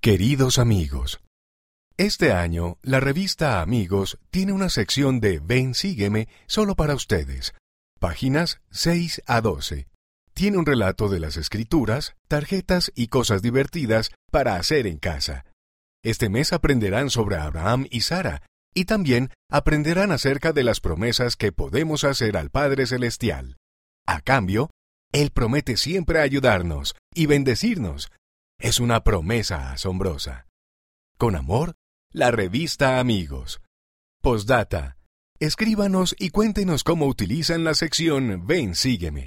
Queridos amigos, este año la revista Amigos tiene una sección de Ven, sígueme solo para ustedes, páginas 6 a 12. Tiene un relato de las escrituras, tarjetas y cosas divertidas para hacer en casa. Este mes aprenderán sobre Abraham y Sara, y también aprenderán acerca de las promesas que podemos hacer al Padre Celestial. A cambio, Él promete siempre ayudarnos y bendecirnos. Es una promesa asombrosa. Con amor, la revista Amigos. Postdata. Escríbanos y cuéntenos cómo utilizan la sección Ven, sígueme.